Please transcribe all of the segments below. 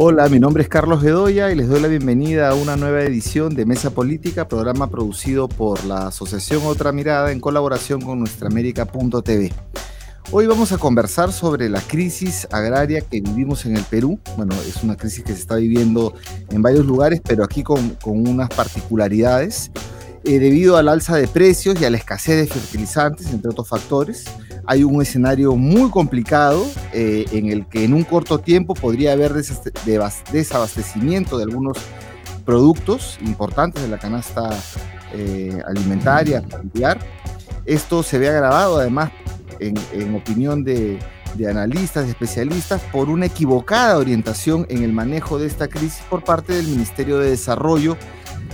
Hola, mi nombre es Carlos Bedoya y les doy la bienvenida a una nueva edición de Mesa Política, programa producido por la Asociación Otra Mirada en colaboración con nuestraamérica.tv. Hoy vamos a conversar sobre la crisis agraria que vivimos en el Perú. Bueno, es una crisis que se está viviendo en varios lugares, pero aquí con, unas particularidades. Eh, debido al alza de precios y a la escasez de fertilizantes, entre otros factores, hay un escenario muy complicado eh, en el que en un corto tiempo podría haber desabastecimiento de algunos productos importantes de la canasta eh, alimentaria familiar. Esto se ve agravado además, en, opinión de, de analistas, de especialistas, por una equivocada orientación en el manejo de esta crisis por parte del Ministerio de Desarrollo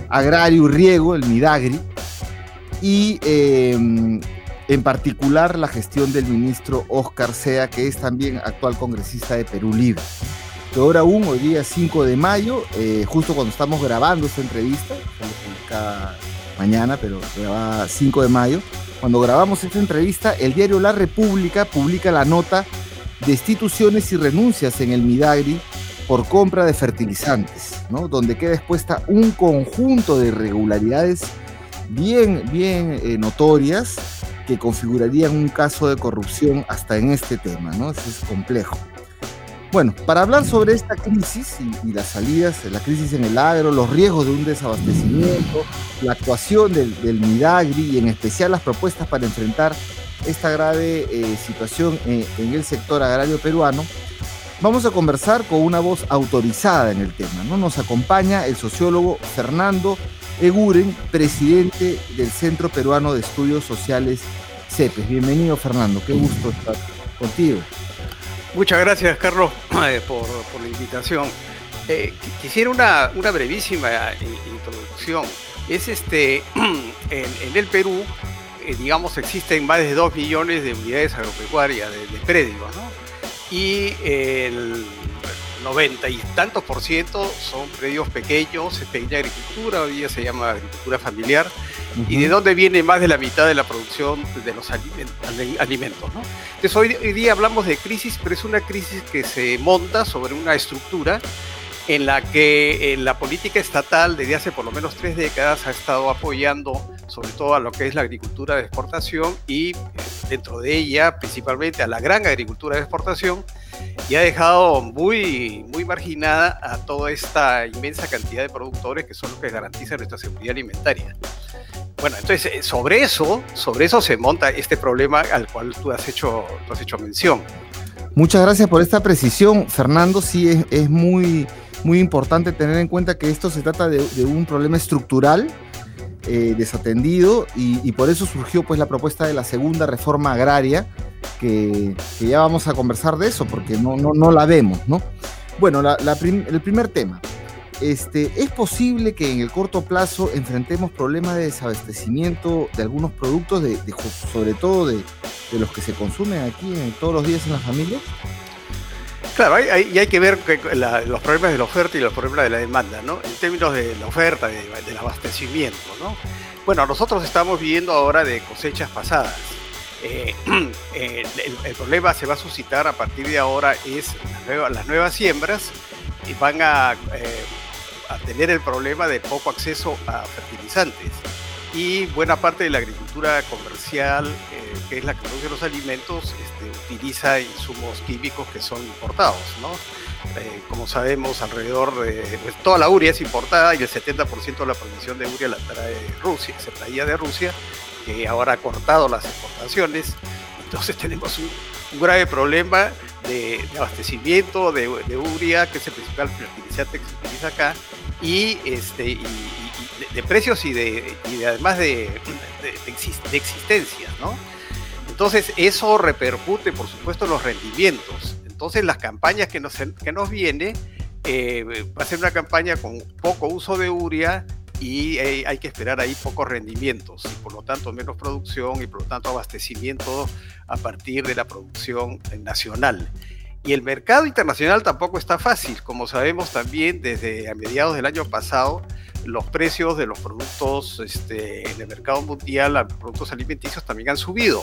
Agrario y Riego, el MIDAGRI, y eh, en particular la gestión del ministro Oscar Sea, que es también actual congresista de Perú Libre. Peor aún, hoy día 5 de mayo, eh, justo cuando estamos grabando esta entrevista, cada mañana, pero grababa 5 de mayo, cuando grabamos esta entrevista, el diario La República publica la nota Destituciones y renuncias en el Midagri por compra de fertilizantes, ¿no? donde queda expuesta un conjunto de irregularidades bien, bien eh, notorias que configurarían un caso de corrupción hasta en este tema, ¿no? Eso es complejo. Bueno, para hablar sobre esta crisis y, las salidas, la crisis en el agro, los riesgos de un desabastecimiento, la actuación del, del Midagri y en especial las propuestas para enfrentar esta grave eh, situación en, en, el sector agrario peruano, vamos a conversar con una voz autorizada en el tema. ¿no? Nos acompaña el sociólogo Fernando Eguren, presidente del Centro Peruano de Estudios Sociales CEPES. Bienvenido, Fernando. Qué gusto estar contigo. Muchas gracias, Carlos, eh, por, la invitación. Eh, quisiera una, brevísima eh, introducción. Es este, en, el Perú, digamos, existen más de 2 millones de unidades agropecuarias de, de predios, ¿no? Y el 90 y tantos por ciento son predios pequeños, es pequeña agricultura, hoy día se llama agricultura familiar, y de dónde viene más de la mitad de la producción de los alimentos. ¿no? Entonces hoy, hoy día hablamos de crisis, pero es una crisis que se monta sobre una estructura en la que eh, la política estatal desde hace por lo menos tres décadas ha estado apoyando sobre todo a lo que es la agricultura de exportación y eh, dentro de ella principalmente a la gran agricultura de exportación y ha dejado muy, muy marginada a toda esta inmensa cantidad de productores que son los que garantizan nuestra seguridad alimentaria. Bueno, entonces eh, sobre eso, sobre eso se monta este problema al cual tú has hecho, tú has hecho mención. Muchas gracias por esta precisión, Fernando. Sí, es, es muy muy importante tener en cuenta que esto se trata de, un problema estructural eh, desatendido y, por eso surgió pues la propuesta de la segunda reforma agraria que, ya vamos a conversar de eso porque no, no, la vemos, ¿no? Bueno, el primer tema. Este, ¿Es posible que en el corto plazo enfrentemos problemas de desabastecimiento de algunos productos, de, sobre todo de, de, los que se consumen aquí todos los días en las familias? Claro, hay, y hay que ver los problemas de la oferta y los problemas de la demanda, ¿no? En términos de la oferta, del abastecimiento, ¿no? Bueno, nosotros estamos viviendo ahora de cosechas pasadas. Eh, el, problema se va a suscitar a partir de ahora es las, nuevas siembras y van a, eh, a tener el problema de poco acceso a fertilizantes y buena parte de la agricultura comercial, eh, que es la que produce los alimentos, este, utiliza insumos químicos que son importados, ¿no? Eh, como sabemos, alrededor de pues, toda la uria es importada y el 70% de la producción de uria la trae Rusia, se traía de Rusia, que ahora ha cortado las exportaciones. Entonces tenemos un, grave problema de, abastecimiento de, uria, que es el principal fertilizante que se utiliza acá, y, este, y, de, precios y de, además de, de, existencia, ¿no? Entonces eso repercute, por supuesto, en los rendimientos. Entonces las campañas que nos, que nos viene eh, va a ser una campaña con poco uso de uria y eh, hay que esperar ahí pocos rendimientos y por lo tanto menos producción y por lo tanto abastecimiento a partir de la producción nacional. Y el mercado internacional tampoco está fácil. Como sabemos también, desde a mediados del año pasado, los precios de los productos este, en el mercado mundial, los productos alimenticios también han subido.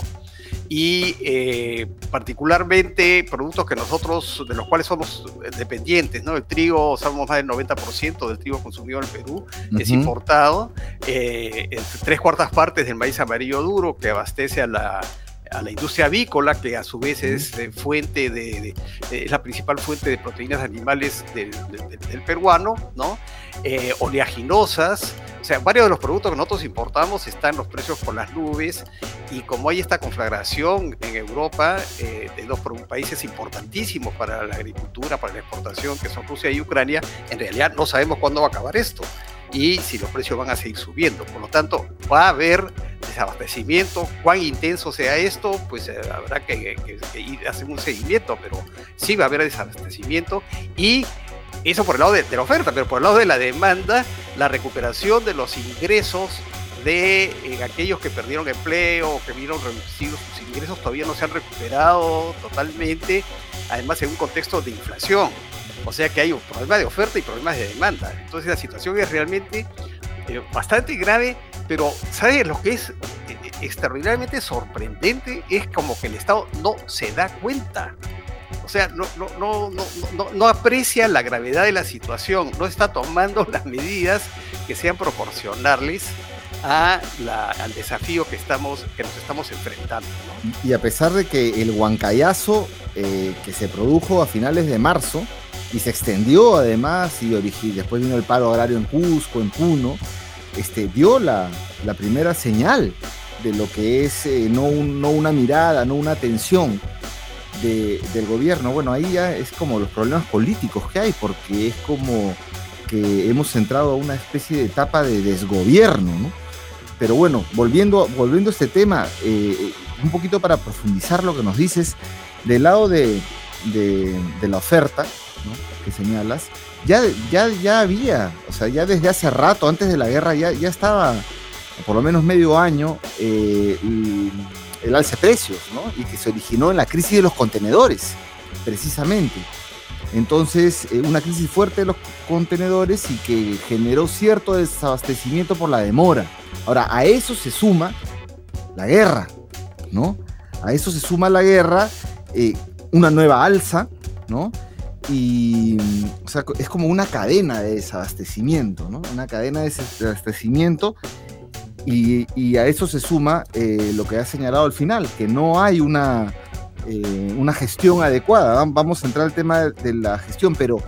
y eh, particularmente productos que nosotros, de los cuales somos dependientes, ¿no? El trigo, somos más del 90% del trigo consumido en el Perú, es importado, eh, tres cuartas partes del maíz amarillo duro que abastece a la a la industria avícola, que a su vez es eh, fuente de, es la principal fuente de proteínas animales del, peruano, ¿no? Eh, oleaginosas, o sea, varios de los productos que nosotros importamos están los precios por las nubes y como hay esta conflagración en Europa eh, de dos países importantísimos para la agricultura, para la exportación, que son Rusia y Ucrania, en realidad no sabemos cuándo va a acabar esto y si los precios van a seguir subiendo. Por lo tanto, va a haber desabastecimiento. Cuán intenso sea esto, pues eh, habrá que, ir a hacer un seguimiento, pero sí va a haber desabastecimiento y eso por el lado de, la oferta, pero por el lado de la demanda, la recuperación de los ingresos de eh, aquellos que perdieron empleo o que vieron reducidos sus ingresos todavía no se han recuperado totalmente, además en un contexto de inflación. O sea que hay un problema de oferta y problemas de demanda. Entonces la situación es realmente eh, bastante grave, pero ¿sabes lo que es eh, extraordinariamente sorprendente? Es como que el Estado no se da cuenta. Sea, no, no, no, no, aprecia la gravedad de la situación, no está tomando las medidas que sean proporcionales a al desafío que, estamos, que nos estamos enfrentando. Y a pesar de que el huancayazo que se produjo a finales de marzo, y se extendió además y después vino el paro agrario en Cusco, en Puno, este, dio la, primera señal de lo que es eh, no, no, una mirada, no una atención del gobierno. Bueno, ahí ya es como los problemas políticos que hay, porque es como que hemos entrado a una especie de etapa de desgobierno, ¿no? Pero bueno, volviendo, volviendo a este tema, eh, un poquito para profundizar lo que nos dices, del lado de, de la oferta, que señalas, ya, ya, ya había, o sea, ya desde hace rato, antes de la guerra, ya, ya estaba, por lo menos medio año, eh, el, alce de precios, ¿no? Y que se originó en la crisis de los contenedores, precisamente. Entonces, eh, una crisis fuerte de los contenedores y que generó cierto desabastecimiento por la demora. Ahora, a eso se suma la guerra, ¿no? A eso se suma la guerra, eh, una nueva alza, ¿no? y es como una cadena de desabastecimiento, ¿no? Una cadena de desabastecimiento y, a eso se suma eh, lo que ha señalado al final, que no hay una, eh, una gestión adecuada. Vamos a entrar al tema de, la gestión, pero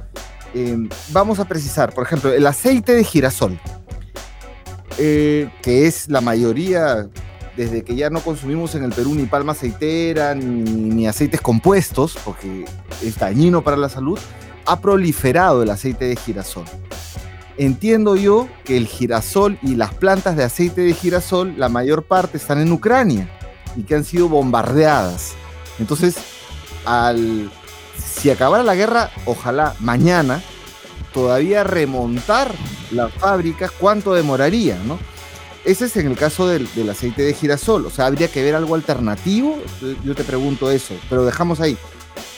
eh, vamos a precisar, por ejemplo, el aceite de girasol, que es la mayoría, desde que ya no consumimos en el Perú ni palma aceitera, ni, aceites compuestos, porque es dañino para la salud, ha proliferado el aceite de girasol. Entiendo yo que el girasol y las plantas de aceite de girasol, la mayor parte están en Ucrania y que han sido bombardeadas. Entonces, al, si acabara la guerra, ojalá mañana, todavía remontar las fábricas, ¿cuánto demoraría? Ese es en el caso del, aceite de girasol. O sea, habría que ver algo alternativo. Yo te pregunto eso, pero dejamos ahí.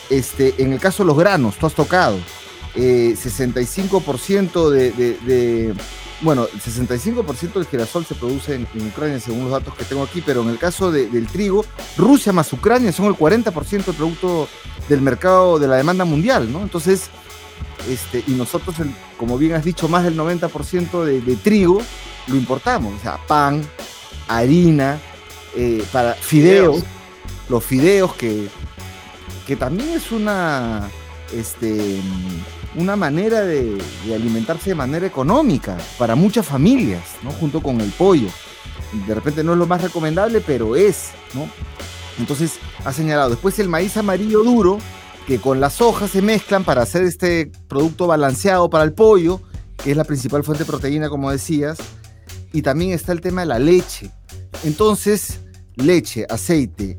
Este, en el caso de los granos, tú has tocado. 65% eh, de, Bueno, el 65% del girasol se produce en, Ucrania, según los datos que tengo aquí, pero en el caso del trigo, Rusia más Ucrania son el 40% del producto del mercado de la demanda mundial, ¿no? Entonces, este, y nosotros, como bien has dicho, más del 90% de trigo lo importamos, o sea, pan, harina, eh, para fideos, los fideos que, que también es una, este, una manera de, alimentarse de manera económica para muchas familias, ¿no? Junto con el pollo. De repente no es lo más recomendable, pero es, ¿no? Entonces ha señalado. Después el maíz amarillo duro, que con las hojas se mezclan para hacer este producto balanceado para el pollo, que es la principal fuente de proteína, como decías y también está el tema de la leche. Entonces, leche, aceite,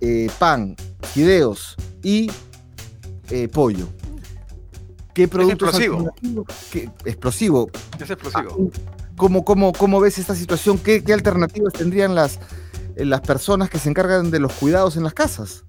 eh, pan, fideos y eh, pollo. ¿Qué productos es explosivo. explosivo. Es explosivo. Ah, ¿Cómo, cómo, ves esta situación? ¿Qué, alternativas tendrían las, las personas que se encargan de los cuidados en las casas?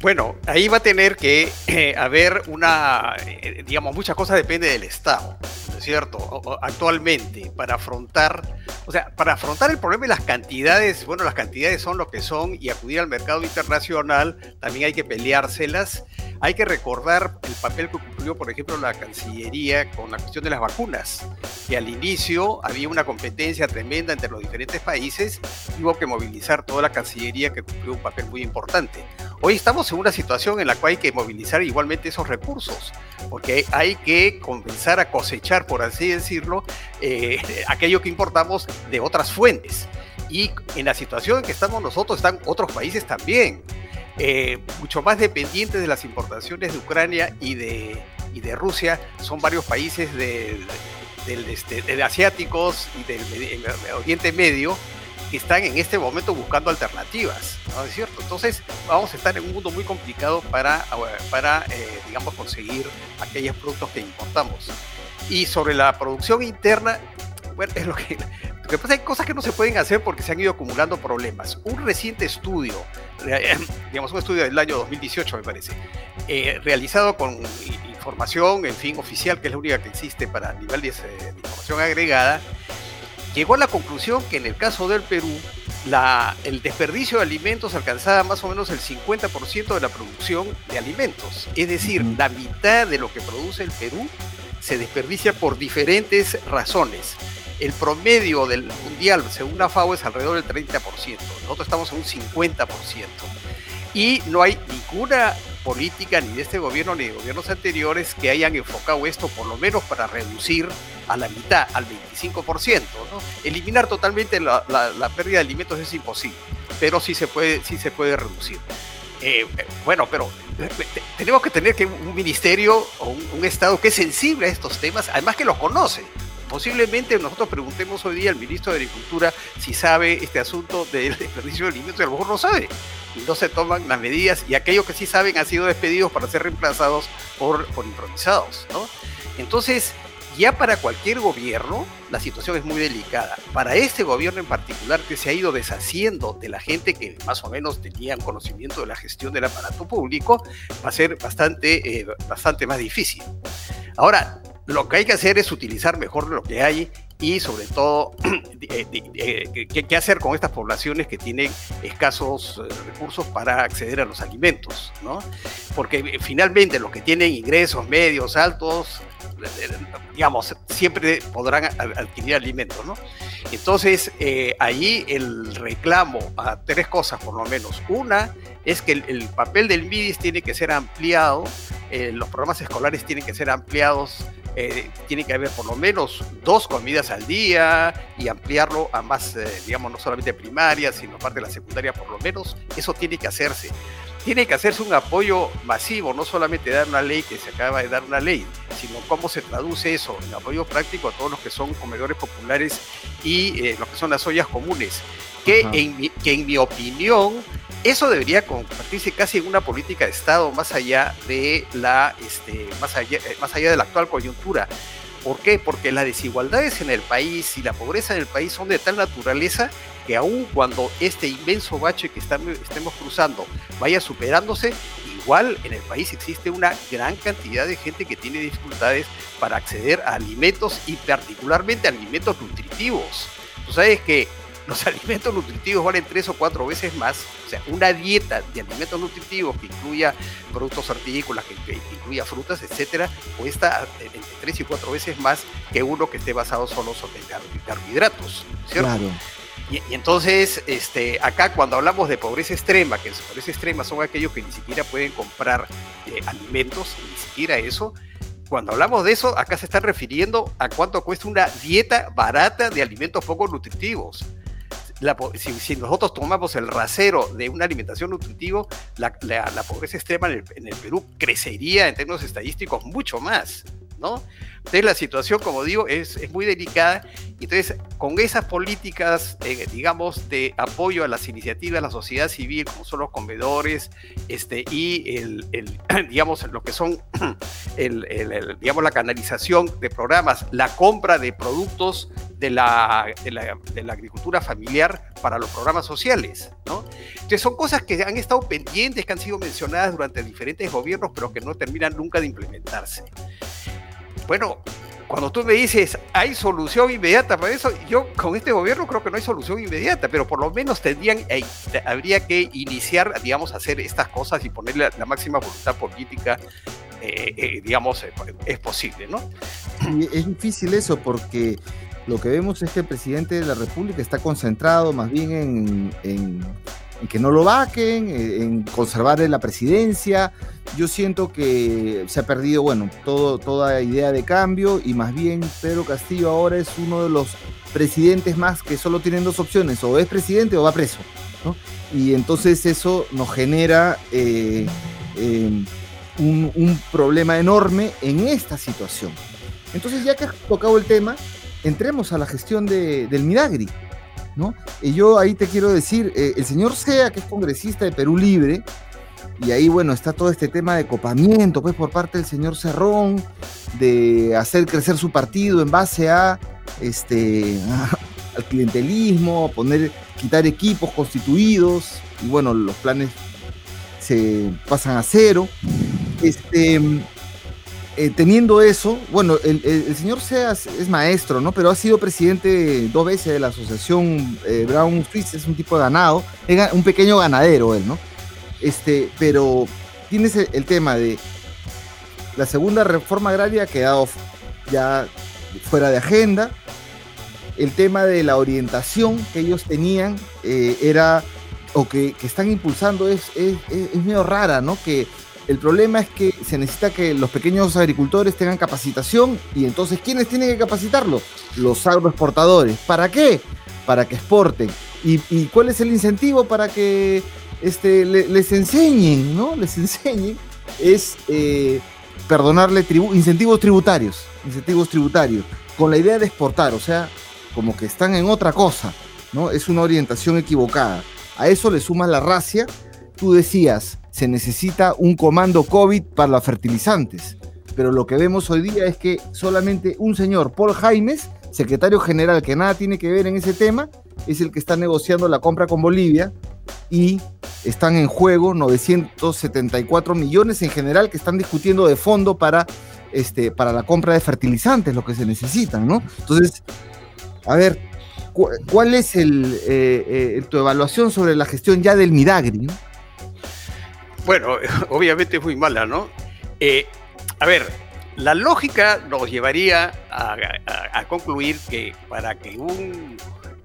Bueno, ahí va a tener que eh, haber una, eh, digamos, muchas cosas depende del Estado, ¿no es cierto? actualmente, para afrontar, o sea, para afrontar el problema de las cantidades, bueno, las cantidades son lo que son y acudir al mercado internacional, también hay que peleárselas. Hay que recordar el papel que cumplió, por ejemplo, la Cancillería con la cuestión de las vacunas, que al inicio había una competencia tremenda entre los diferentes países, y hubo que movilizar toda la Cancillería que cumplió un papel muy importante. Hoy estamos en una situación en la cual hay que movilizar igualmente esos recursos, porque hay que comenzar a cosechar, por así decirlo, eh, aquello que importamos de otras fuentes. Y en la situación en que estamos nosotros están otros países también, eh, mucho más dependientes de las importaciones de Ucrania y de, y de Rusia, son varios países del, este, de asiáticos y del Oriente Medio que están en este momento buscando alternativas, ¿no es cierto? Entonces vamos a estar en un mundo muy complicado para, para eh, digamos, conseguir aquellos productos que importamos. Y sobre la producción interna, bueno, es lo que, lo que pasa, hay cosas que no se pueden hacer porque se han ido acumulando problemas. Un reciente estudio, digamos, un estudio del año 2018 me parece, eh, realizado con información, en fin, oficial, que es la única que existe para nivel de información agregada, llegó a la conclusión que en el caso del Perú, la, el desperdicio de alimentos alcanzaba más o menos el 50% de la producción de alimentos. Es decir, la mitad de lo que produce el Perú se desperdicia por diferentes razones. El promedio del mundial, según la FAO, es alrededor del 30%. Nosotros estamos en un 50%. Y no hay ninguna política ni de este gobierno ni de gobiernos anteriores que hayan enfocado esto por lo menos para reducir a la mitad, al 25%. ¿no? Eliminar totalmente la, pérdida de alimentos es imposible, pero sí se puede, sí se puede reducir. Eh, bueno, pero tenemos que tener que un ministerio o un, un, Estado que es sensible a estos temas, además que los conoce. Posiblemente nosotros preguntemos hoy día al ministro de Agricultura si sabe este asunto del desperdicio de alimentos y a lo mejor no sabe. Y no se toman las medidas y aquellos que sí saben han sido despedidos para ser reemplazados por, por improvisados. Entonces, ya para cualquier gobierno la situación es muy delicada. Para este gobierno en particular que se ha ido deshaciendo de la gente que más o menos tenía conocimiento de la gestión del aparato público, va a ser bastante, eh, bastante más difícil. Ahora, lo que hay que hacer es utilizar mejor lo que hay y sobre todo eh, eh, qué, hacer con estas poblaciones que tienen escasos eh, recursos para acceder a los alimentos, ¿no? Porque finalmente los que tienen ingresos medios, altos, digamos, siempre podrán adquirir alimentos, ¿no? Entonces, ahí el reclamo a tres cosas por lo menos. Una es que el, papel del MIDIS tiene que ser ampliado, los programas escolares tienen que ser ampliados eh, tiene que haber por lo menos dos comidas al día y ampliarlo a más, eh, digamos, no solamente primaria, sino parte de la secundaria por lo menos. Eso tiene que hacerse. Tiene que hacerse un apoyo masivo, no solamente dar una ley que se acaba de dar una ley, sino cómo se traduce eso en apoyo práctico a todos los que son comedores populares y eh, los que son las ollas comunes. Que en, que en mi opinión eso debería convertirse casi en una política de Estado más allá de la, este, más allá, eh, más allá de la actual coyuntura. ¿Por qué? Porque las desigualdades en el país y la pobreza en el país son de tal naturaleza que aun cuando este inmenso bache que estemos cruzando vaya superándose, igual en el país existe una gran cantidad de gente que tiene dificultades para acceder a alimentos y particularmente alimentos nutritivos. Tú sabes que los alimentos nutritivos valen tres o cuatro veces más. O sea, una dieta de alimentos nutritivos que incluya productos hortícolas, que, incluya frutas, etcétera, cuesta entre tres y cuatro veces más que uno que esté basado solo sobre carbohidratos, ¿cierto? Claro. Y, entonces, este, acá cuando hablamos de pobreza extrema, que pobreza extrema son aquellos que ni siquiera pueden comprar eh, alimentos, ni siquiera eso, cuando hablamos de eso, acá se está refiriendo a cuánto cuesta una dieta barata de alimentos poco nutritivos si, nosotros tomamos el rasero de una alimentación nutritiva, la, pobreza extrema en el, Perú crecería en términos estadísticos mucho más, ¿no? Entonces la situación, como digo, es, muy delicada. Entonces, con esas políticas, eh, digamos, de apoyo a las iniciativas de la sociedad civil, como son los comedores, este, y el, digamos, lo que son, el, digamos, la canalización de programas, la compra de productos de la, de la, agricultura familiar para los programas sociales, ¿no? Entonces son cosas que han estado pendientes, que han sido mencionadas durante diferentes gobiernos, pero que no terminan nunca de implementarse. Bueno, cuando tú me dices, ¿hay solución inmediata para eso? Yo con este gobierno creo que no hay solución inmediata, pero por lo menos tendrían, eh, habría que iniciar, digamos, hacer estas cosas y ponerle la, máxima voluntad política, eh, eh, digamos, es posible, ¿no? es difícil eso porque lo que vemos es que el presidente de la República está concentrado más bien en en que no lo vaquen, en conservar la presidencia. Yo siento que se ha perdido, bueno, todo, toda idea de cambio y más bien Pedro Castillo ahora es uno de los presidentes más que solo tienen dos opciones, o es presidente o va preso. Y entonces eso nos genera eh, em, un, problema enorme en esta situación. Entonces ya que has tocado el tema, entremos a la gestión del Y yo ahí te quiero decir, eh, el señor Sea, que es congresista de Perú Libre, y ahí, bueno, está todo este tema de copamiento, pues, por parte del señor Cerrón, de hacer crecer su partido en base a, este, al clientelismo, poner, quitar equipos constituidos, y bueno, los planes se pasan a cero. Este, eh, teniendo eso, bueno, el, señor Seas es maestro, ¿no? Pero ha sido presidente dos veces de la asociación eh, Brown Swiss, es un tipo ganado, un pequeño ganadero él, ¿no? Este, pero tienes el, tema de la segunda reforma agraria ha quedado ya fuera de agenda. El tema de la orientación que ellos tenían eh, era, o que, están impulsando, es, es, es medio rara, ¿no? Que el problema es que se necesita que los pequeños agricultores tengan capacitación y entonces ¿quiénes tienen que capacitarlos? Los agroexportadores. ¿Para qué? Para que exporten. ¿Y, cuál es el incentivo para que este, les enseñen, ¿no? Les enseñen. Es eh, perdonarle incentivos tributarios. Incentivos tributarios. Con la idea de exportar. O sea, como que están en otra cosa. ¿no? Es una orientación equivocada. A eso le suma la racia. Tú decías, se necesita un comando COVID para los fertilizantes. Pero lo que vemos hoy día es que solamente un señor, Paul Jaimes, secretario general que nada tiene que ver en ese tema, es el que está negociando la compra con Bolivia y están en juego 974 millones en general que están discutiendo de fondo para, este, para la compra de fertilizantes, lo que se necesitan, ¿no? Entonces, a ver, ¿cuál es el, eh, eh, tu evaluación sobre la gestión ya del Midagri? ¿no? Bueno, obviamente muy mala, ¿no? Eh, a ver, la lógica nos llevaría a, concluir que para que un,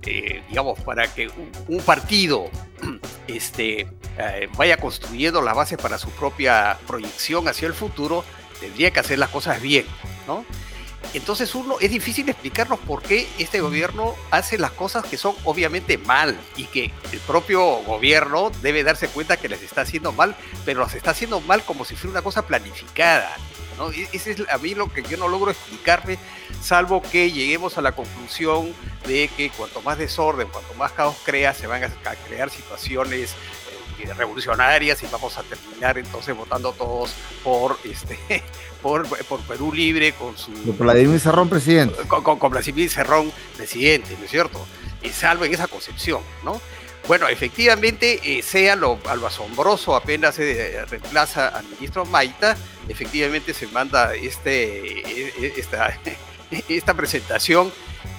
eh, digamos, para que un, partido este, eh, vaya construyendo la base para su propia proyección hacia el futuro, tendría que hacer las cosas bien, ¿no? Entonces uno es difícil explicarnos por qué este gobierno hace las cosas que son obviamente mal y que el propio gobierno debe darse cuenta que las está haciendo mal, pero las está haciendo mal como si fuera una cosa planificada. ¿no? E-, ese es a mí lo que yo no logro explicarme, salvo que lleguemos a la conclusión de que cuanto más desorden, cuanto más caos crea, se van a crear situaciones eh, revolucionarias y vamos a terminar entonces votando todos por este por, por Perú Libre con su por Vladimir Cerrón presidente con, con, Vladimir Cerrón presidente ¿no es cierto? y salvo en esa concepción ¿no? bueno efectivamente eh, sea lo, lo, asombroso apenas se reemplaza al ministro Maita efectivamente se manda este esta, esta presentación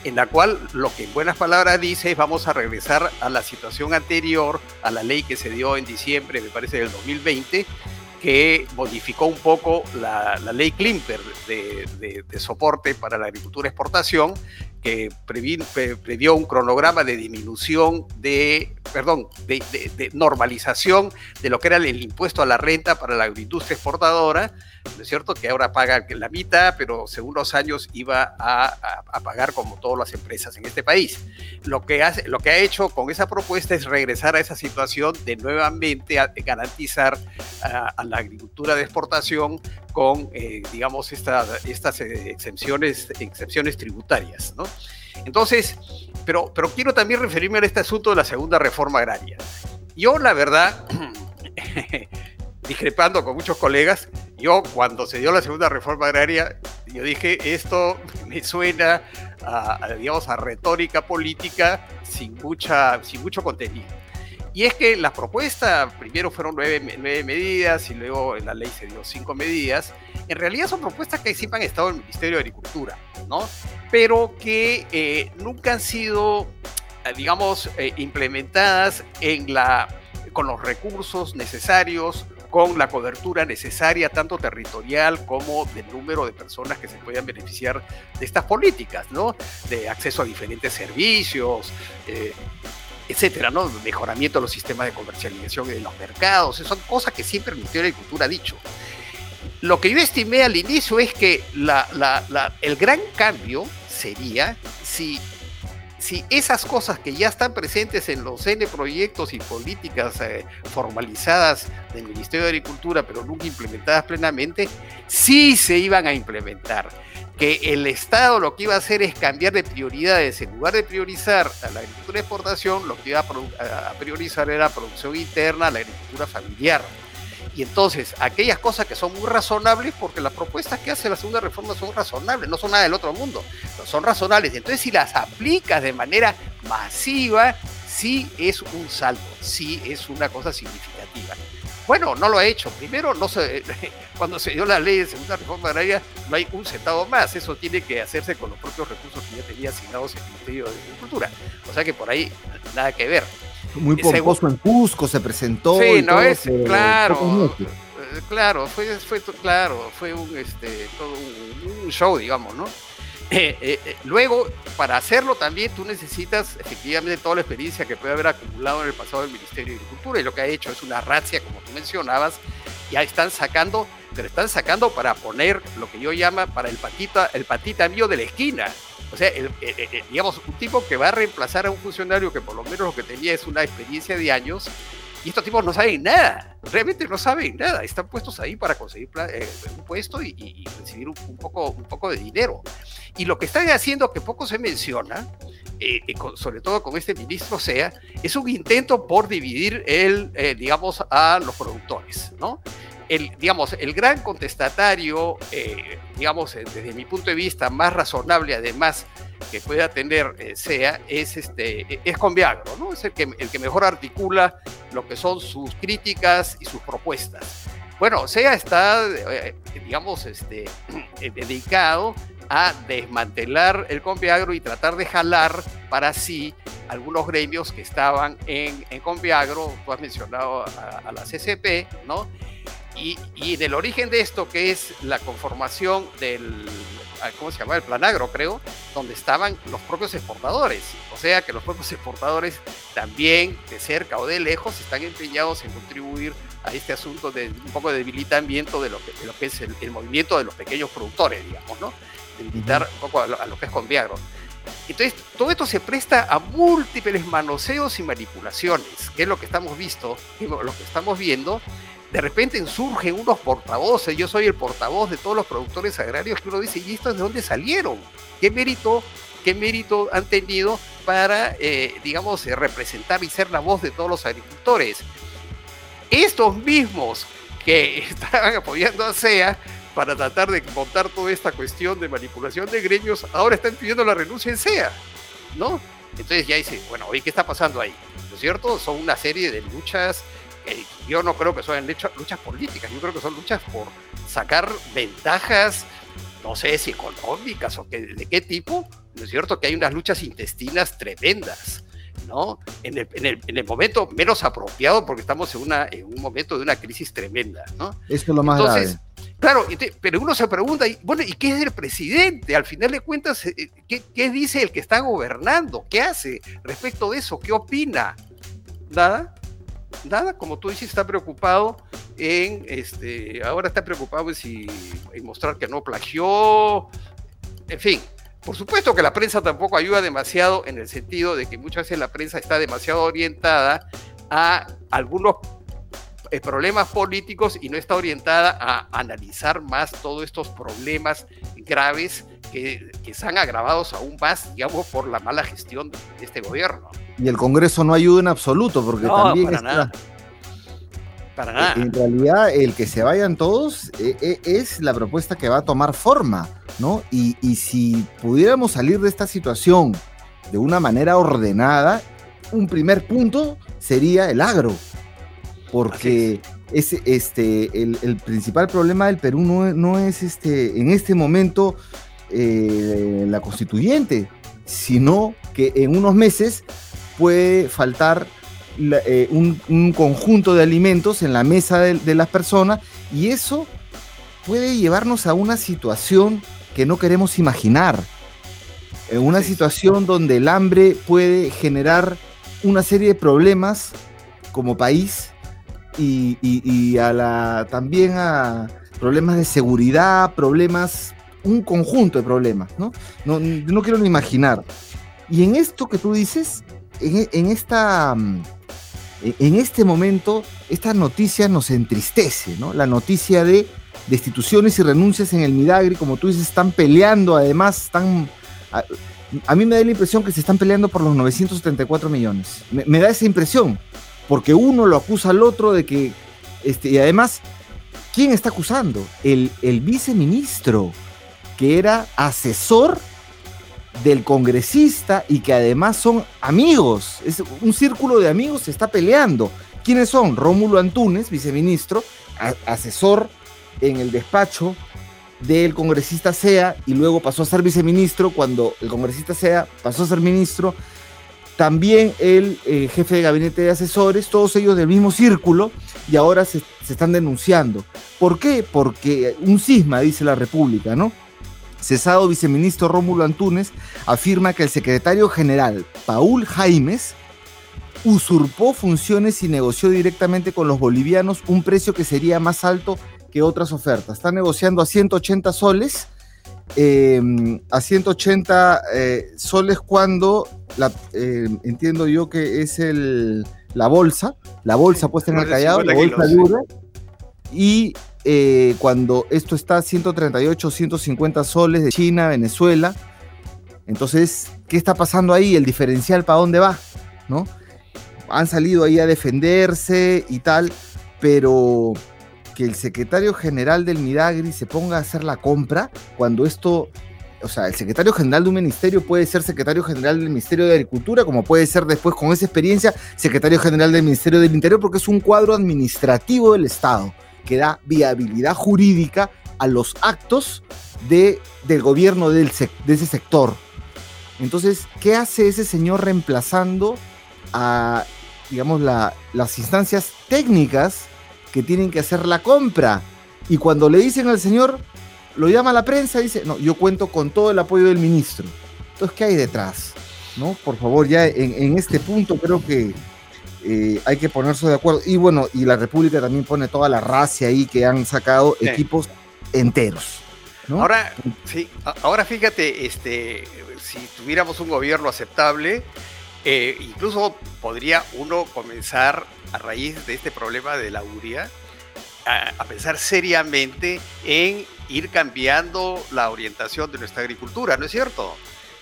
en la cual lo que en buenas palabras dice es vamos a regresar a la situación anterior, a la ley que se dio en diciembre, me parece, del 2020, que modificó un poco la, ley Klimper de, soporte para la agricultura exportación, que previó un cronograma de disminución de, perdón, de, normalización de lo que era el impuesto a la renta para la agroindustria exportadora, ¿no es cierto? Que ahora paga la mitad, pero según los años iba a, pagar como todas las empresas en este país. Lo que, hace, lo que ha hecho con esa propuesta es regresar a esa situación de nuevamente garantizar a, la agricultura de exportación con, eh, digamos, estas exenciones, excepciones tributarias, ¿no? Entonces, pero, pero quiero también referirme a este asunto de la segunda reforma agraria. Yo, la verdad, discrepando con muchos colegas, yo cuando se dio la segunda reforma agraria, yo dije, esto me suena a, digamos, a retórica política sin, mucha, sin mucho contenido. Y es que la propuesta, primero fueron nueve, medidas y luego en la ley se dio cinco medidas. En realidad son propuestas que siempre han estado en el Ministerio de Agricultura, ¿no? Pero que eh, nunca han sido, eh, digamos, eh, implementadas en la, con los recursos necesarios, con la cobertura necesaria, tanto territorial como del número de personas que se puedan beneficiar de estas políticas, ¿no? De acceso a diferentes servicios, etcétera, ¿no? Mejoramiento de los sistemas de comercialización de los mercados, son cosas que siempre el Ministerio de Agricultura ha dicho. Lo que yo estimé al inicio es que el gran cambio sería si, si esas cosas que ya están presentes en los N proyectos y políticas eh, formalizadas del Ministerio de Agricultura, pero nunca implementadas plenamente, sí se iban a implementar que el Estado lo que iba a hacer es cambiar de prioridades. En lugar de priorizar a la agricultura de exportación, lo que iba a, priorizar era la producción interna, la agricultura familiar. Y entonces, aquellas cosas que son muy razonables, porque las propuestas que hace la segunda reforma son razonables, no son nada del otro mundo, son razonables. Entonces, si las aplicas de manera masiva, sí es un salto, sí es una cosa significativa. Bueno, no lo ha hecho. Primero, no se, cuando se dio la ley de segunda reforma agraria, no hay un centavo más. Eso tiene que hacerse con los propios recursos que ya tenía asignados el Ministerio de Agricultura. O sea que por ahí nada que ver. Muy pomposo en Cusco se presentó. Sí, no es, claro. Eh, claro, fue, fue, claro, fue un, este, todo un show, digamos, ¿no? Eh, eh, eh, luego, para hacerlo también tú necesitas efectivamente toda la experiencia que puede haber acumulado en el pasado del Ministerio de Agricultura y lo que ha hecho es una racia, como tú mencionabas, ya están sacando, pero están sacando para poner lo que yo llama para el patita, el patita mío de la esquina. O sea, digamos, un tipo que va a reemplazar a un funcionario que por lo menos lo que tenía es una experiencia de años y estos tipos no saben nada, realmente no saben nada, están puestos ahí para conseguir un puesto y, recibir un, poco, un poco de dinero. Y lo que están haciendo, que poco se menciona, eh, eh, sobre todo con este ministro SEA, es un intento por dividir el, eh, digamos, a los productores, ¿no? El, digamos, el gran contestatario, digamos, desde mi punto de vista, más razonable, además, que pueda tener SEA, es, este, es Conviagro, ¿no? Es el que, el que mejor articula lo que son sus críticas y sus propuestas. Bueno, SEA está, digamos, este, dedicado a desmantelar el Conviagro y tratar de jalar para sí algunos gremios que estaban en, en Conviagro, tú has mencionado a, la CCP, ¿no? Y, y, del origen de esto, que es la conformación del, ah, ¿cómo se llama? El Planagro, creo, donde estaban los propios exportadores. O sea que los propios exportadores también, de cerca o de lejos, están empeñados en contribuir a este asunto de un poco de debilitamiento de lo que, de lo que es el, el movimiento de los pequeños productores, digamos, ¿no? de limitar un poco a lo, que es con Viagro. Entonces, todo esto se presta a múltiples manoseos y manipulaciones, que es lo que estamos visto, lo que estamos viendo. De repente surgen unos portavoces, yo soy el portavoz de todos los productores agrarios, que uno dice, ¿y estos de dónde salieron? ¿Qué mérito, qué mérito han tenido para, eh, digamos, eh, representar y ser la voz de todos los agricultores? Estos mismos que estaban apoyando a SEA para tratar de montar toda esta cuestión de manipulación de gremios, ahora están pidiendo la renuncia en SEA, ¿no? Entonces ya dice, bueno, ¿y qué está pasando ahí? ¿No es cierto? Son una serie de luchas, yo no creo que sean luchas políticas, yo creo que son luchas por sacar ventajas, no sé si económicas o de qué tipo, ¿no es cierto? Que hay unas luchas intestinas tremendas. ¿no? En el, en, el, en el, momento menos apropiado porque estamos en, una, en un momento de una crisis tremenda, ¿no? Eso es lo más grave. Claro, pero uno se pregunta, bueno, ¿y qué es el presidente? Al final de cuentas, eh, ¿qué, ¿qué, dice el que está gobernando? ¿Qué hace respecto de eso? ¿Qué opina? Nada, nada, como tú dices, está preocupado en, este, ahora está preocupado en, en mostrar que no plagió, en fin. Por supuesto que la prensa tampoco ayuda demasiado en el sentido de que muchas veces la prensa está demasiado orientada a algunos eh, problemas políticos y no está orientada a analizar más todos estos problemas graves que, que se han agravados aún más, digamos, por la mala gestión de este gobierno. Y el Congreso no ayuda en absoluto, porque también para está... Nada. Para nada. En realidad, el que se vayan todos eh, eh, es la propuesta que va a tomar forma, ¿no? Y, si pudiéramos salir de esta situación de una manera ordenada, un primer punto sería el agro, porque es. este, el, principal problema del Perú no, es este, en este momento eh, la constituyente, sino que en unos meses puede faltar eh, un, conjunto de alimentos en la mesa de, las personas y eso puede llevarnos a una situación que no queremos imaginar. En una situación donde el hambre puede generar una serie de problemas como país y, a la, también a problemas de seguridad, problemas, un conjunto de problemas, ¿no? No, quiero ni imaginar. Y en esto que tú dices, en, esta, mm, en este momento, esta noticia nos entristece, ¿no? La noticia de destituciones y renuncias en el Midagri, como tú dices, están peleando, además, están... A, mí me da la impresión que se están peleando por los 974 millones. Me, da esa impresión, porque uno lo acusa al otro de que... Este, y además, ¿quién está acusando? El, el viceministro, que era asesor del congresista y que además son amigos. Es un círculo de amigos se está peleando. ¿Quiénes son? Rómulo Antunes, viceministro, asesor en el despacho del congresista Sea y luego pasó a ser viceministro cuando el congresista Sea pasó a ser ministro. También el eh, jefe de gabinete de asesores, todos ellos del mismo círculo y ahora se, se están denunciando. ¿Por qué? Porque un cisma, dice la República, ¿no? Cesado viceministro Rómulo Antunes afirma que el secretario general Paul Jaimes usurpó funciones y negoció directamente con los bolivianos un precio que sería más alto que otras ofertas. Está negociando a 180 soles, em, a 180 eh, soles cuando, la, em, entiendo yo que es el, la bolsa, la bolsa puesta en el callado, la bolsa dura, y eh, cuando esto está a 138, 150 soles de China, Venezuela. Entonces, ¿qué está pasando ahí? El diferencial para dónde va, ¿no? Han salido ahí a defenderse y tal, pero que el secretario general del Midagri se ponga a hacer la compra cuando esto, o sea, el secretario general de un ministerio puede ser secretario general del Ministerio de Agricultura, como puede ser después con esa experiencia secretario general del Ministerio del Interior, porque es un cuadro administrativo del Estado que da viabilidad jurídica a los actos de, del gobierno de ese sector. Entonces, ¿qué hace ese señor reemplazando a, digamos, las instancias técnicas que tienen que hacer la compra? Y cuando le dicen al señor, lo llama a la prensa y dice, no, yo cuento con todo el apoyo del ministro. Entonces, ¿qué hay detrás? ¿No? Por favor, ya en este punto creo que eh, hay que ponerse de acuerdo. Y bueno, y la República también pone toda la racia ahí que han sacado equipos enteros. Ahora, sí, ahora fíjate, este, si tuviéramos un gobierno aceptable, eh, incluso podría uno comenzar a raíz de este problema de la URIA a, pensar seriamente en ir cambiando la orientación de nuestra agricultura, ¿no es cierto?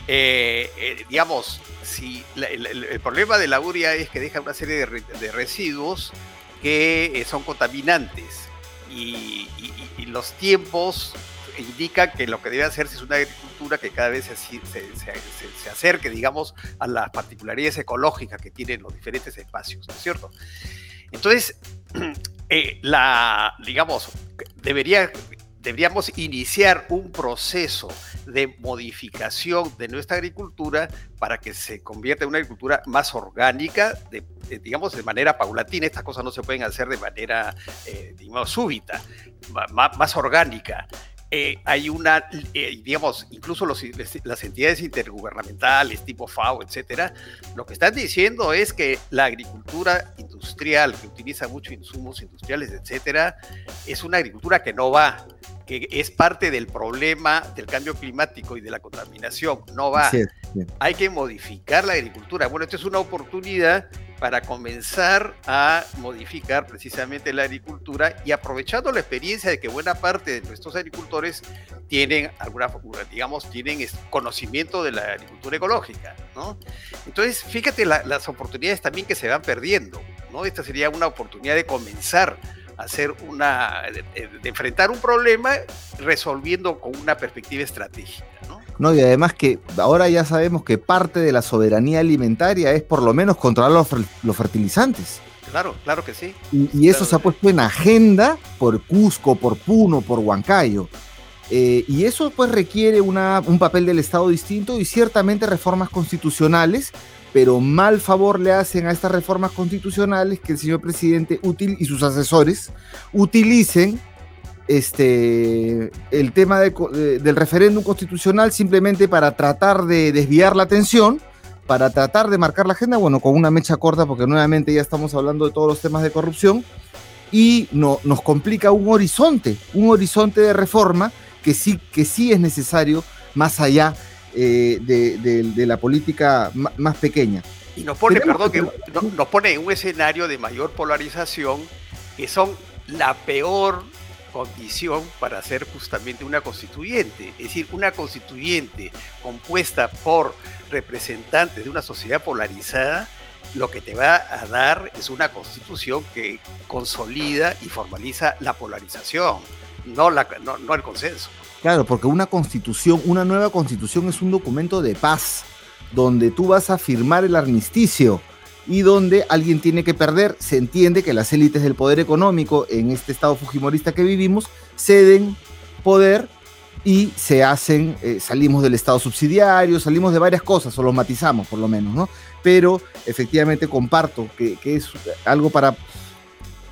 Eh, digamos, si el, problema de la uria es que deja una serie de, residuos que eh, son contaminantes y, los tiempos indican que lo que debe hacerse es una agricultura que cada vez se, se, acerque, digamos, a las particularidades ecológicas que tienen los diferentes espacios, ¿no es cierto? Entonces, eh, la, digamos, debería deberíamos iniciar un proceso de modificación de nuestra agricultura para que se convierta en una agricultura más orgánica, de, digamos, de manera paulatina. Estas cosas no se pueden hacer de manera, eh, digamos, súbita, más, orgánica. Eh, hay una, eh, digamos, incluso las entidades intergubernamentales tipo FAO, etcétera, lo que están diciendo es que la agricultura industrial, que utiliza muchos insumos industriales, etcétera, es una agricultura que no va que es parte del problema del cambio climático y de la contaminación. No va. Hay que modificar la agricultura. Bueno, esta es una oportunidad para comenzar a modificar precisamente la agricultura y aprovechando la experiencia de que buena parte de nuestros agricultores tienen alguna, digamos, tienen conocimiento de la agricultura ecológica, ¿no? Entonces, fíjate las oportunidades también que se van perdiendo, ¿no? Esta sería una oportunidad de comenzar hacer una, de, enfrentar un problema resolviendo con una perspectiva estratégica. ¿no? ¿no? Y además que ahora ya sabemos que parte de la soberanía alimentaria es por lo menos controlar los, fertilizantes. Claro, claro que sí. Y, eso se ha puesto en agenda por Cusco, por Puno, por Huancayo. Eh, y eso pues requiere una, un papel del Estado distinto y ciertamente reformas constitucionales pero mal favor le hacen a estas reformas constitucionales que el señor presidente útil y sus asesores utilicen este, el tema del referéndum constitucional simplemente para tratar de desviar la atención, para tratar de marcar la agenda, bueno, con una mecha corta, porque nuevamente ya estamos hablando de todos los temas de corrupción, y no, nos complica un horizonte, un horizonte de reforma que sí, que sí es necesario más allá eh, de, la política más pequeña. Y nos pone, perdón, que, nos pone en un escenario de mayor polarización que son la peor condición para ser justamente una constituyente. Es decir, una constituyente compuesta por representantes de una sociedad polarizada, lo que te va a dar es una constitución que consolida y formaliza la polarización, no, la, no el consenso. Claro, porque una constitución, una nueva constitución es un documento de paz, donde tú vas a firmar el armisticio y donde alguien tiene que perder. Se entiende que las élites del poder económico en este estado fujimorista que vivimos ceden poder y se hacen, eh, salimos del estado subsidiario, salimos de varias cosas, o lo matizamos por lo menos, ¿no? Pero efectivamente comparto que es algo para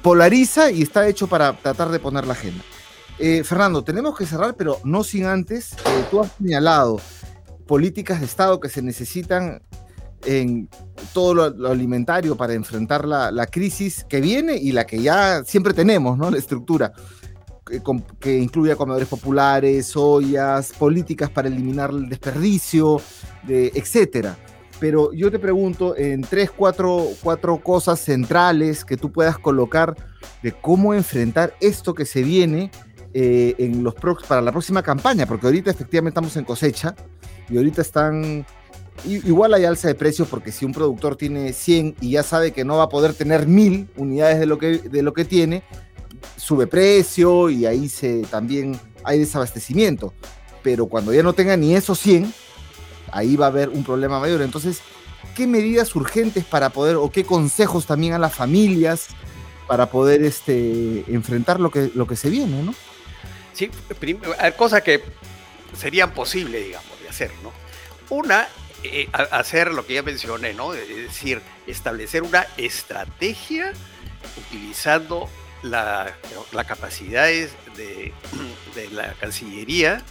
polariza y está hecho para tratar de poner la agenda. Eh, Fernando, tenemos que cerrar, pero no sin antes, eh, tú has señalado políticas de Estado que se necesitan en todo lo, alimentario para enfrentar la, crisis que viene y la que ya siempre tenemos, ¿no? La estructura que, que incluye comedores populares, ollas, políticas para eliminar el desperdicio, de, etcétera. Pero yo te pregunto en tres, cuatro, cuatro cosas centrales que tú puedas colocar de cómo enfrentar esto que se viene eh, en los para la próxima campaña, porque ahorita efectivamente estamos en cosecha y ahorita están igual hay alza de precios porque si un productor tiene 100 y ya sabe que no va a poder tener 1000 unidades de lo que, de lo que tiene, sube precio y ahí se, también hay desabastecimiento. Pero cuando ya no tenga ni esos 100, ahí va a haber un problema mayor. Entonces, ¿qué medidas urgentes para poder o qué consejos también a las familias para poder este, enfrentar lo que, lo que se viene, ¿no? Sí, cosas que serían posibles, digamos, de hacer, ¿no? Una, eh, hacer lo que ya mencioné, ¿no? Es decir, establecer una estrategia utilizando las capacidades de, de la Cancillería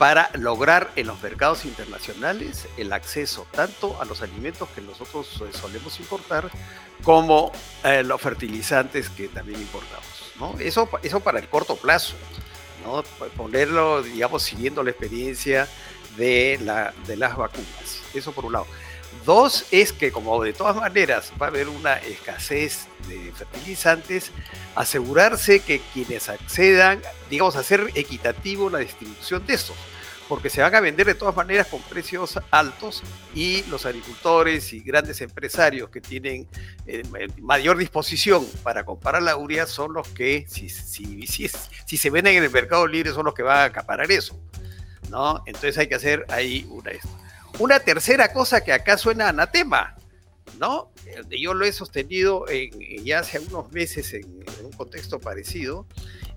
para lograr en los mercados internacionales el acceso tanto a los alimentos que nosotros eh, solemos importar como eh, los fertilizantes que también importamos. ¿no? Eso, eso para el corto plazo. ¿No? Ponerlo, digamos, siguiendo la experiencia de, la, de las vacunas. Eso por un lado. Dos es que como de todas maneras va a haber una escasez de fertilizantes, asegurarse que quienes accedan, digamos, hacer equitativo la distribución de estos, porque se van a vender de todas maneras con precios altos y los agricultores y grandes empresarios que tienen eh, mayor disposición para comprar la urea son los que, si, si, si, si, se venden en el mercado libre, son los que van a acaparar eso. ¿no? Entonces hay que hacer ahí una, una tercera cosa que acá suena anatema, ¿no? Yo lo he sostenido ya hace unos meses en, un contexto parecido,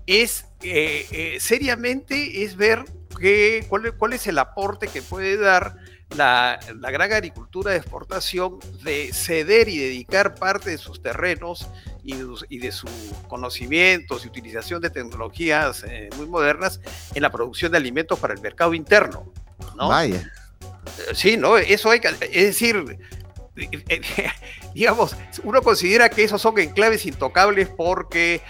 es eh, eh, seriamente es ver cuál, es el aporte que puede dar la, gran agricultura de exportación de ceder y dedicar parte de sus terrenos y, de sus conocimientos y utilización de tecnologías eh, muy modernas en la producción de alimentos para el mercado interno. ¿no? Vaya. Sí, ¿no? Eso hay que, es decir, digamos, uno considera que esos son enclaves intocables porque,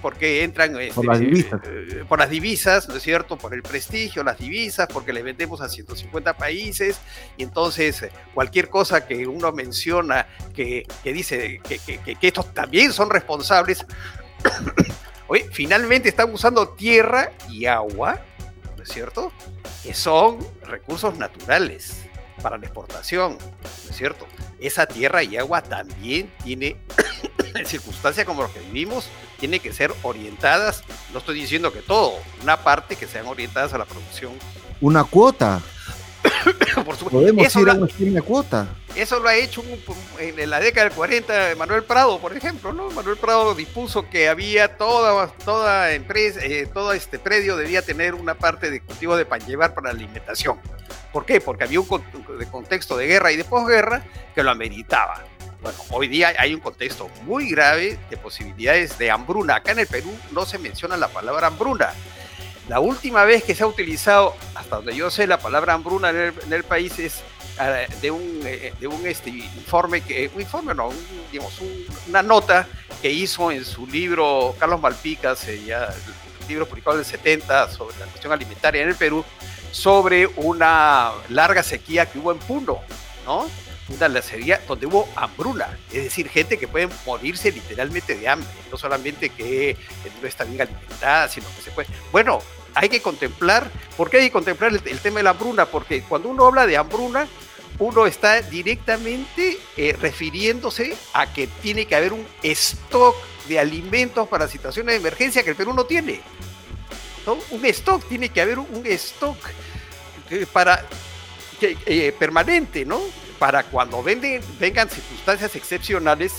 porque entran este, por, las divisas. Eh, por las divisas, ¿no es cierto? Por el prestigio, las divisas, porque les vendemos a 150 países y entonces eh, cualquier cosa que uno menciona que, dice que, que, estos también son responsables, oye, finalmente están usando tierra y agua, ¿no es cierto? Que son recursos naturales para la exportación, ¿no es cierto? Esa tierra y agua también tiene circunstancias como las que vivimos, tienen que ser orientadas, no estoy diciendo que todo, una parte que sean orientadas a la producción. Una cuota. Por supuesto. Podemos Eso ir a una cuota. Eso lo ha hecho en la década del 40 Manuel Prado, por ejemplo, ¿no? Manuel Prado dispuso que había toda, toda empresa, eh, todo este predio debía tener una parte de cultivo de pan llevar para la alimentación. ¿Por qué? Porque había un contexto de guerra y de posguerra que lo ameritaba. Bueno, hoy día hay un contexto muy grave de posibilidades de hambruna. Acá en el Perú no se menciona la palabra hambruna. La última vez que se ha utilizado, hasta donde yo sé, la palabra hambruna en el, país es ah, de un, eh, de un este, informe, que, un informe no, digamos, un- una nota que hizo en su libro Carlos Malpicas, eh, el libro publicado en el 70 sobre la cuestión alimentaria en el Perú, sobre una larga sequía que hubo en Puno, ¿no? Una sequía donde hubo hambruna, es decir, gente que puede morirse literalmente de hambre, no solamente que eh, no está bien alimentada, sino que se puede... Bueno, hay que contemplar, ¿por qué hay que contemplar el, tema de la hambruna? Porque cuando uno habla de hambruna, uno está directamente eh, refiriéndose a que tiene que haber un stock de alimentos para situaciones de emergencia que el Perú no tiene. Un stock, tiene que haber un, stock eh, para eh, permanente, ¿no? Para cuando vengan circunstancias excepcionales,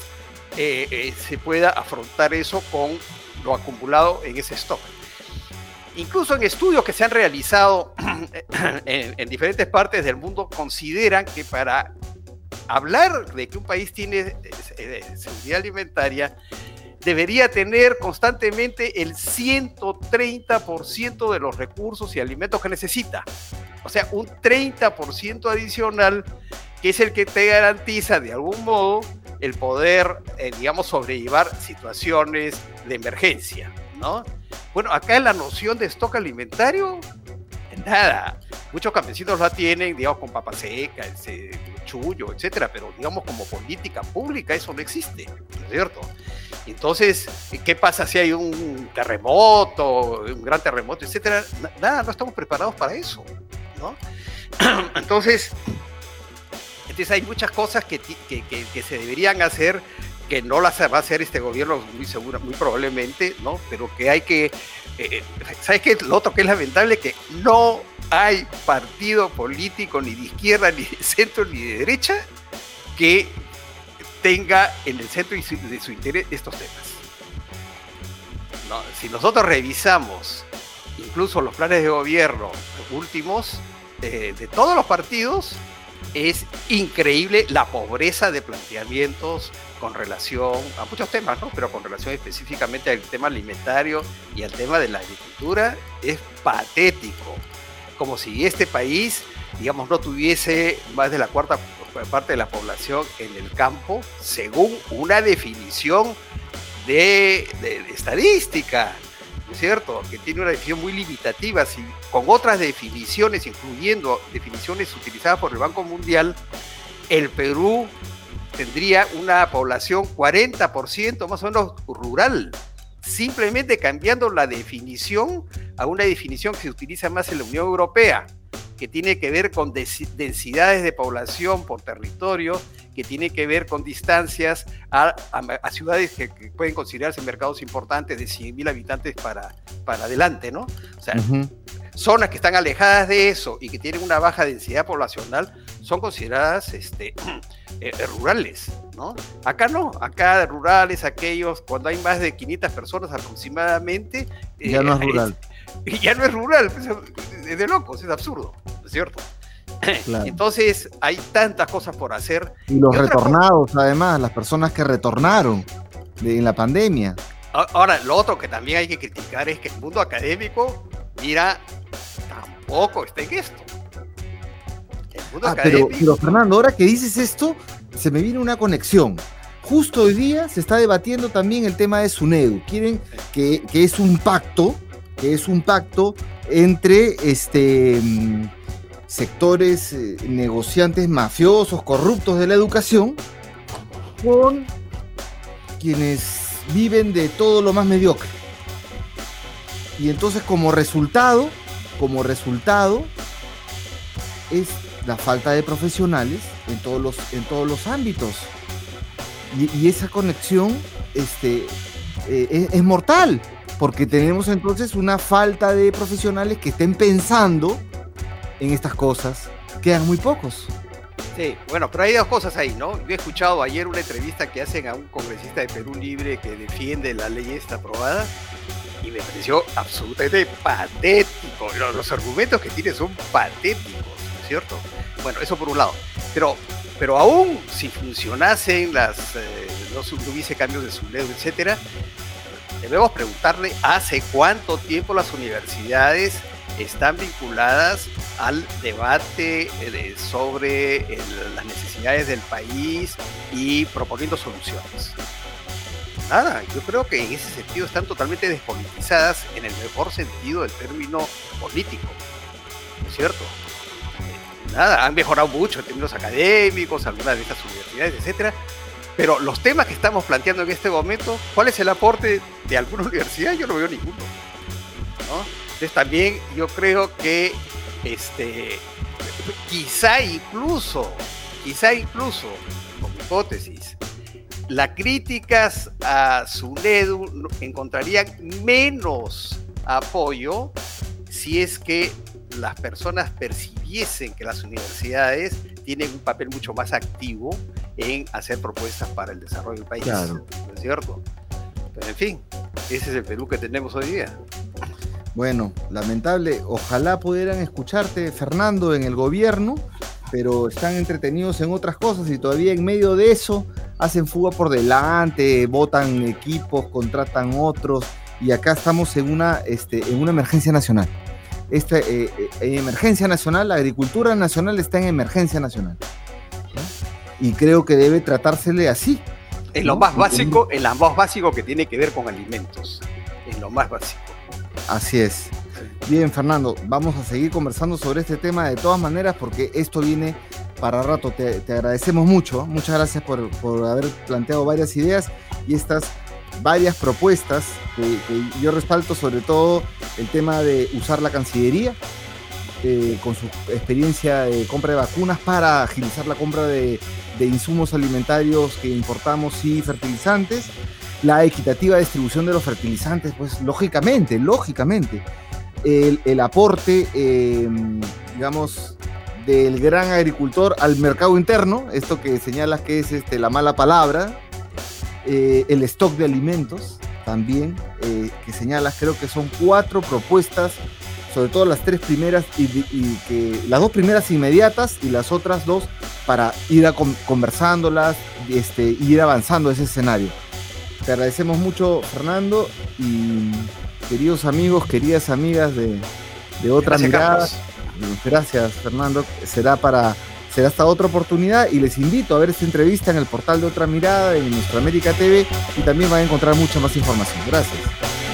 se pueda afrontar eso con lo acumulado en ese stock. Incluso en estudios que se han realizado en, en diferentes partes del mundo, consideran que para hablar de que un país tiene eh, eh, seguridad alimentaria, debería tener constantemente el 130% de los recursos y alimentos que necesita. O sea, un 30% adicional que es el que te garantiza de algún modo el poder, eh, digamos, sobrellevar situaciones de emergencia, ¿no? Bueno, acá la noción de stock alimentario, nada. Muchos campesinos la tienen, digamos, con papa seca, chullo, etcétera, pero digamos como política pública eso no existe, ¿no es cierto? Entonces, ¿qué pasa si hay un terremoto, un gran terremoto, etcétera? Nada, no estamos preparados para eso, ¿no? Entonces, entonces hay muchas cosas que, que, que se deberían hacer que no las va a hacer este gobierno muy seguro, muy probablemente, ¿no? Pero que hay que, eh, ¿sabes qué? Lo otro que es lamentable que no hay partido político ni de izquierda, ni de centro, ni de derecha que tenga en el centro de su interés estos temas. Si nosotros revisamos incluso los planes de gobierno últimos eh, de todos los partidos, es increíble la pobreza de planteamientos con relación a muchos temas, ¿no? pero con relación específicamente al tema alimentario y al tema de la agricultura, es patético. Como si este país, digamos, no tuviese más de la cuarta parte de la población en el campo, según una definición de, de, de estadística, ¿no es cierto? Que tiene una definición muy limitativa, si, con otras definiciones, incluyendo definiciones utilizadas por el Banco Mundial, el Perú tendría una población 40% más o menos rural, simplemente cambiando la definición a una definición que se utiliza más en la Unión Europea, que tiene que ver con densidades de población por territorio, que tiene que ver con distancias a, a, a ciudades que, que, pueden considerarse mercados importantes de 100.000 habitantes para, para adelante, ¿no? O sea, uh -huh. zonas que están alejadas de eso y que tienen una baja densidad poblacional son consideradas este, eh, rurales, ¿no? Acá no, acá rurales, aquellos, cuando hay más de 500 personas aproximadamente... Ya eh, no es rural. Es, ya no es rural, pues, es de locos, es absurdo, ¿no es cierto? Claro. Entonces hay tantas cosas por hacer. Y los y retornados, cosa... además, las personas que retornaron de, en la pandemia. Ahora, lo otro que también hay que criticar es que el mundo académico, mira, tampoco está en esto. Ah, pero, pero Fernando, ahora que dices esto, se me viene una conexión. Justo hoy día se está debatiendo también el tema de SUNEDU. Quieren que, que es un pacto, que es un pacto entre este sectores eh, negociantes mafiosos, corruptos de la educación, con quienes viven de todo lo más mediocre. Y entonces como resultado, como resultado, es la falta de profesionales en todos los, en todos los ámbitos. Y, esa conexión este, eh, es, mortal, porque tenemos entonces una falta de profesionales que estén pensando en estas cosas. Quedan muy pocos. Sí, bueno, pero hay dos cosas ahí, ¿no? Yo he escuchado ayer una entrevista que hacen a un congresista de Perú Libre que defiende la ley esta aprobada y me pareció absolutamente patético. Los, argumentos que tiene son patéticos, ¿no es cierto? Bueno, eso por un lado. Pero, pero aún si funcionasen las, eh, no, hubiese cambios de sublevo, etcétera, debemos preguntarle hace cuánto tiempo las universidades están vinculadas al debate eh, sobre las necesidades del país y proponiendo soluciones. Nada, yo creo que en ese sentido están totalmente despolitizadas en el mejor sentido del término político. ¿No es cierto? Nada, han mejorado mucho en términos académicos, algunas de estas universidades, etcétera, pero los temas que estamos planteando en este momento, ¿cuál es el aporte de alguna universidad? Yo no veo ninguno. Entonces también yo creo que este, quizá incluso, quizá incluso, como hipótesis, las críticas a SUNEDU encontrarían menos apoyo si es que las personas percibiesen que las universidades tienen un papel mucho más activo en hacer propuestas para el desarrollo del país. Claro. ¿No es cierto? Pero en fin, ese es el Perú que tenemos hoy día. Bueno, lamentable. Ojalá pudieran escucharte, Fernando, en el gobierno, pero están entretenidos en otras cosas y todavía en medio de eso hacen fuga por delante, votan equipos, contratan otros y acá estamos en una, este, en una emergencia nacional. Esta eh, eh, emergencia nacional, la agricultura nacional está en emergencia nacional. Y creo que debe tratársele así. En lo más básico, en lo más básico que tiene que ver con alimentos. En lo más básico. Así es. Bien, Fernando, vamos a seguir conversando sobre este tema de todas maneras porque esto viene para rato. Te, agradecemos mucho. Muchas gracias por, haber planteado varias ideas y estas varias propuestas que, yo respaldo, sobre todo el tema de usar la Cancillería eh, con su experiencia de compra de vacunas para agilizar la compra de, insumos alimentarios que importamos y fertilizantes la equitativa distribución de los fertilizantes, pues lógicamente, lógicamente, el, aporte, em, digamos, del gran agricultor al mercado interno, esto que señalas que es este, la mala palabra, eh, el stock de alimentos también, eh, que señalas, creo que son cuatro propuestas, sobre todo las tres primeras, y, que las dos primeras inmediatas y las otras dos para ir a conversándolas, este, ir avanzando ese escenario. Te agradecemos mucho, Fernando, y queridos amigos, queridas amigas de, de Otra Mirada. Gracias, Fernando. Será para será hasta otra oportunidad y les invito a ver esta entrevista en el portal de Otra Mirada en Nuestra América TV y también van a encontrar mucha más información. Gracias.